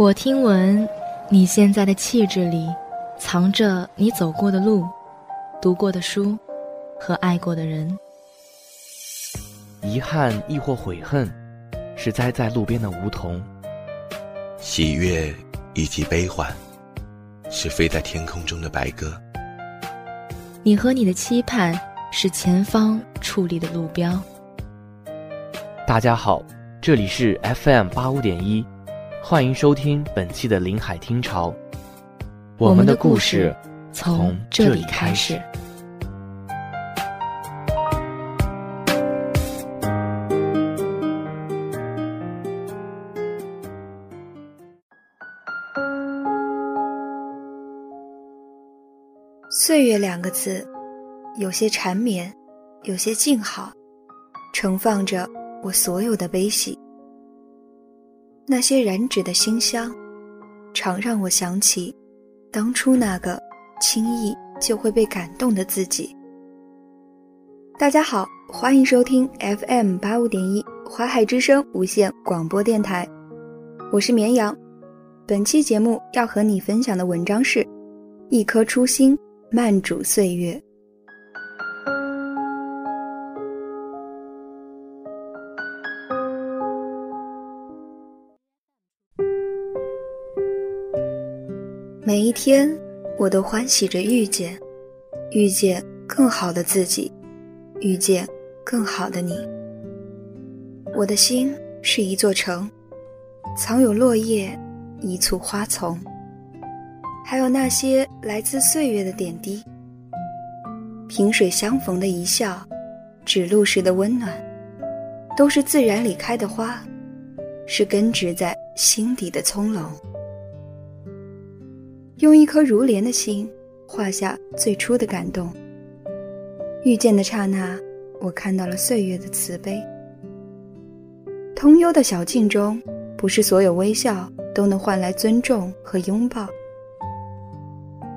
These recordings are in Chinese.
我听闻，你现在的气质里，藏着你走过的路、读过的书和爱过的人。遗憾亦或悔恨，是栽在路边的梧桐；喜悦以及悲欢，是飞在天空中的白鸽。你和你的期盼，是前方矗立的路标。大家好，这里是 FM 八五点一。欢迎收听本期的林海听潮，我们的故事从这里开始。岁月两个字，有些缠绵，有些静好，盛放着我所有的悲喜。那些燃脂的馨香，常让我想起当初那个轻易就会被感动的自己。大家好，欢迎收听 FM 八五点一华海之声无线广播电台，我是绵羊。本期节目要和你分享的文章是《一颗初心慢煮岁月》。每一天，我都欢喜着遇见，遇见更好的自己，遇见更好的你。我的心是一座城，藏有落叶，一簇花丛，还有那些来自岁月的点滴。萍水相逢的一笑，指路时的温暖，都是自然里开的花，是根植在心底的葱茏。用一颗如莲的心，画下最初的感动。遇见的刹那，我看到了岁月的慈悲。通幽的小径中，不是所有微笑都能换来尊重和拥抱。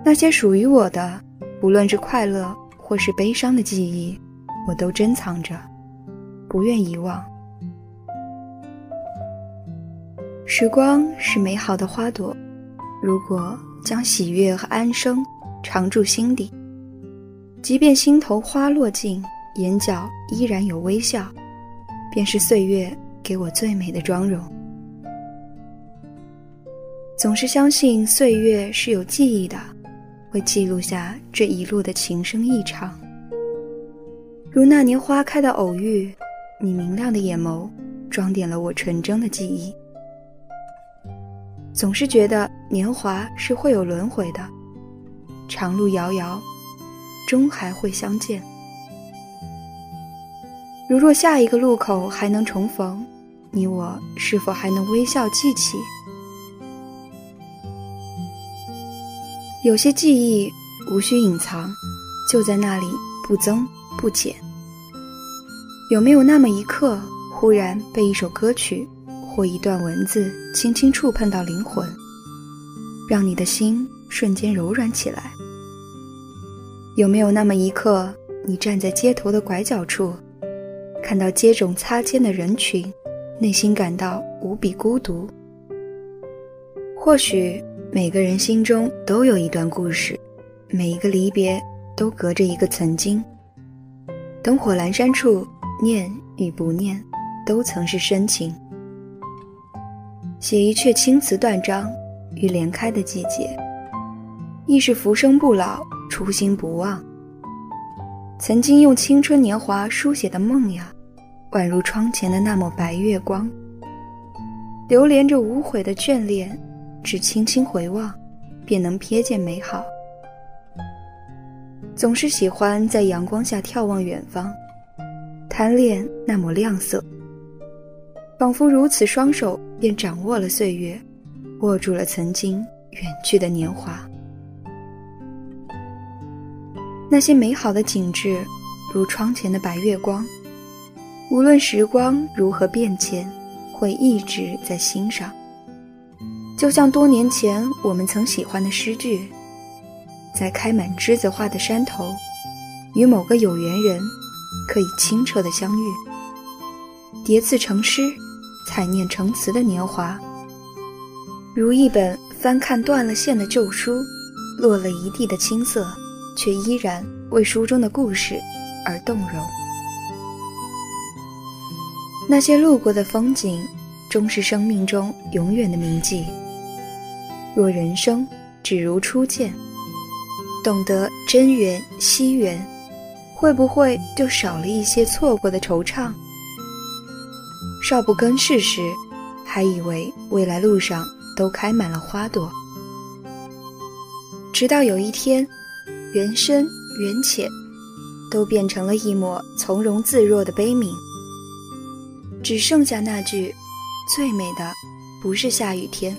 那些属于我的，不论是快乐或是悲伤的记忆，我都珍藏着，不愿遗忘。时光是美好的花朵，如果。将喜悦和安生常驻心底，即便心头花落尽，眼角依然有微笑，便是岁月给我最美的妆容。总是相信岁月是有记忆的，会记录下这一路的情深意长。如那年花开的偶遇，你明亮的眼眸，装点了我纯真的记忆。总是觉得年华是会有轮回的，长路遥遥，终还会相见。如若下一个路口还能重逢，你我是否还能微笑记起？有些记忆无需隐藏，就在那里不增不减。有没有那么一刻，忽然被一首歌曲？或一段文字轻轻触碰到灵魂，让你的心瞬间柔软起来。有没有那么一刻，你站在街头的拐角处，看到接踵擦肩的人群，内心感到无比孤独？或许每个人心中都有一段故事，每一个离别都隔着一个曾经。灯火阑珊处，念与不念，都曾是深情。写一阙青词断章，于莲开的季节，亦是浮生不老，初心不忘。曾经用青春年华书写的梦呀，宛如窗前的那抹白月光，流连着无悔的眷恋，只轻轻回望，便能瞥见美好。总是喜欢在阳光下眺望远方，贪恋那抹亮色。仿佛如此，双手便掌握了岁月，握住了曾经远去的年华。那些美好的景致，如窗前的白月光，无论时光如何变迁，会一直在心上。就像多年前我们曾喜欢的诗句，在开满栀子花的山头，与某个有缘人，可以清澈的相遇，叠字成诗。彩念成词的年华，如一本翻看断了线的旧书，落了一地的青涩，却依然为书中的故事而动容。那些路过的风景，终是生命中永远的铭记。若人生只如初见，懂得真缘惜缘，会不会就少了一些错过的惆怅？少不更事时，还以为未来路上都开满了花朵，直到有一天，缘深缘浅，都变成了一抹从容自若的悲悯。只剩下那句：“最美的，不是下雨天，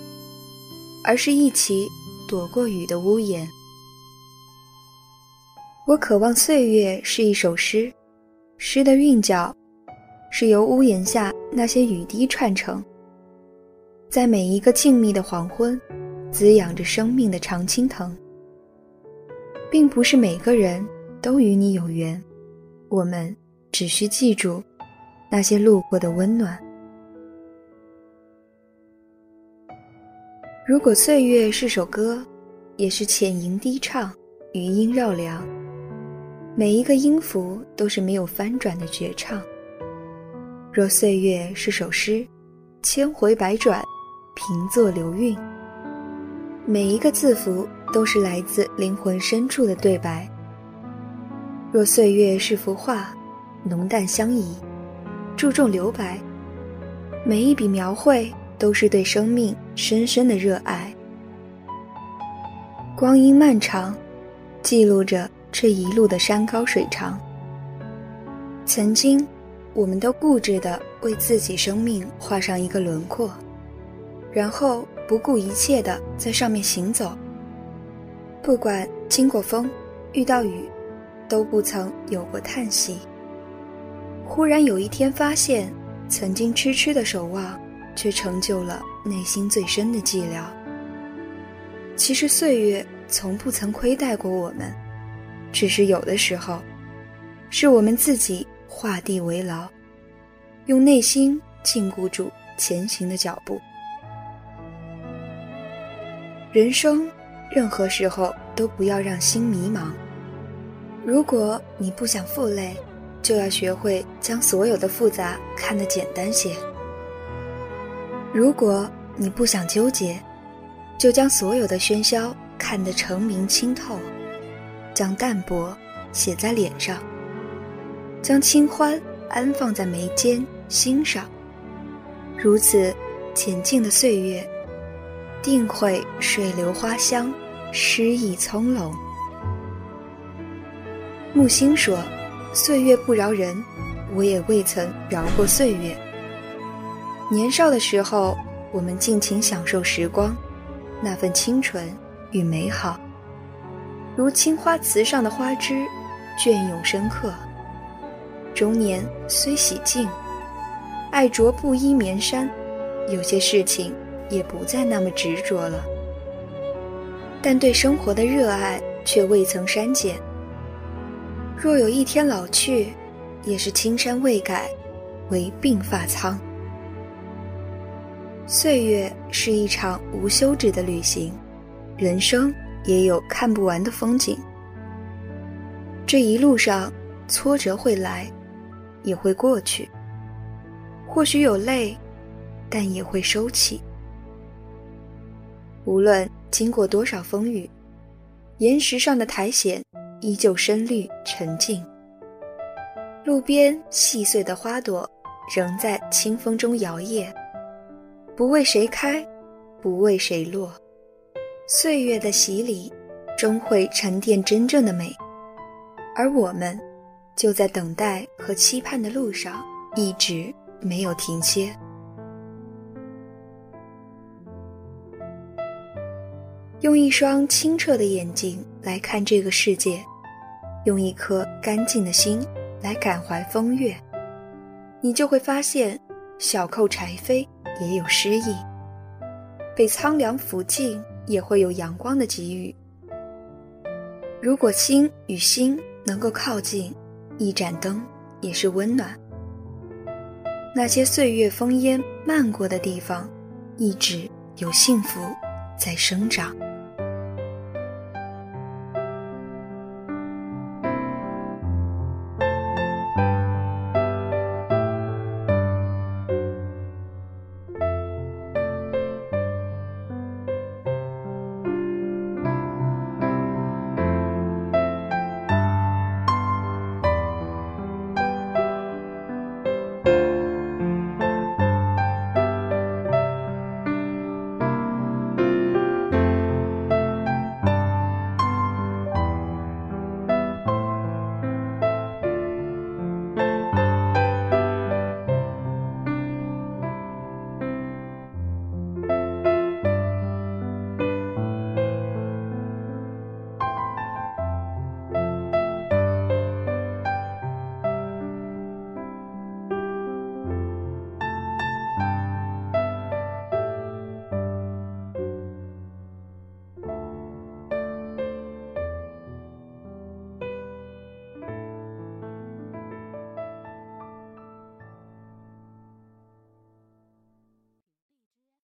而是一起躲过雨的屋檐。”我渴望岁月是一首诗，诗的韵脚是由屋檐下那些雨滴串成，在每一个静谧的黄昏，滋养着生命的常青藤。并不是每个人都与你有缘，我们只需记住。那些路过的温暖。如果岁月是首歌，也是浅吟低唱，余音绕梁。每一个音符都是没有翻转的绝唱。若岁月是首诗，千回百转，平作流韵。每一个字符都是来自灵魂深处的对白。若岁月是幅画，浓淡相宜。注重留白，每一笔描绘都是对生命深深的热爱。光阴漫长，记录着这一路的山高水长。曾经，我们都固执地为自己生命画上一个轮廓，然后不顾一切地在上面行走。不管经过风，遇到雨，都不曾有过叹息。忽然有一天发现，曾经痴痴的守望，却成就了内心最深的寂寥。其实岁月从不曾亏待过我们，只是有的时候，是我们自己画地为牢，用内心禁锢住前行的脚步。人生，任何时候都不要让心迷茫。如果你不想负累。就要学会将所有的复杂看得简单些。如果你不想纠结，就将所有的喧嚣看得澄明清透，将淡泊写在脸上，将清欢安放在眉间心上。如此，浅静的岁月，定会水流花香，诗意葱茏。木心说。岁月不饶人，我也未曾饶过岁月。年少的时候，我们尽情享受时光，那份清纯与美好，如青花瓷上的花枝，隽永深刻。中年虽喜静，爱着布衣棉衫，有些事情也不再那么执着了，但对生活的热爱却未曾删减。若有一天老去，也是青山未改，唯鬓发苍。岁月是一场无休止的旅行，人生也有看不完的风景。这一路上，挫折会来，也会过去。或许有泪，但也会收起。无论经过多少风雨，岩石上的苔藓。依旧深绿沉静，路边细碎的花朵仍在清风中摇曳，不为谁开，不为谁落。岁月的洗礼，终会沉淀真正的美，而我们，就在等待和期盼的路上，一直没有停歇。用一双清澈的眼睛来看这个世界。用一颗干净的心来感怀风月，你就会发现，小扣柴扉也有诗意，被苍凉抚尽也会有阳光的给予。如果心与心能够靠近，一盏灯也是温暖。那些岁月风烟漫过的地方，一直有幸福在生长。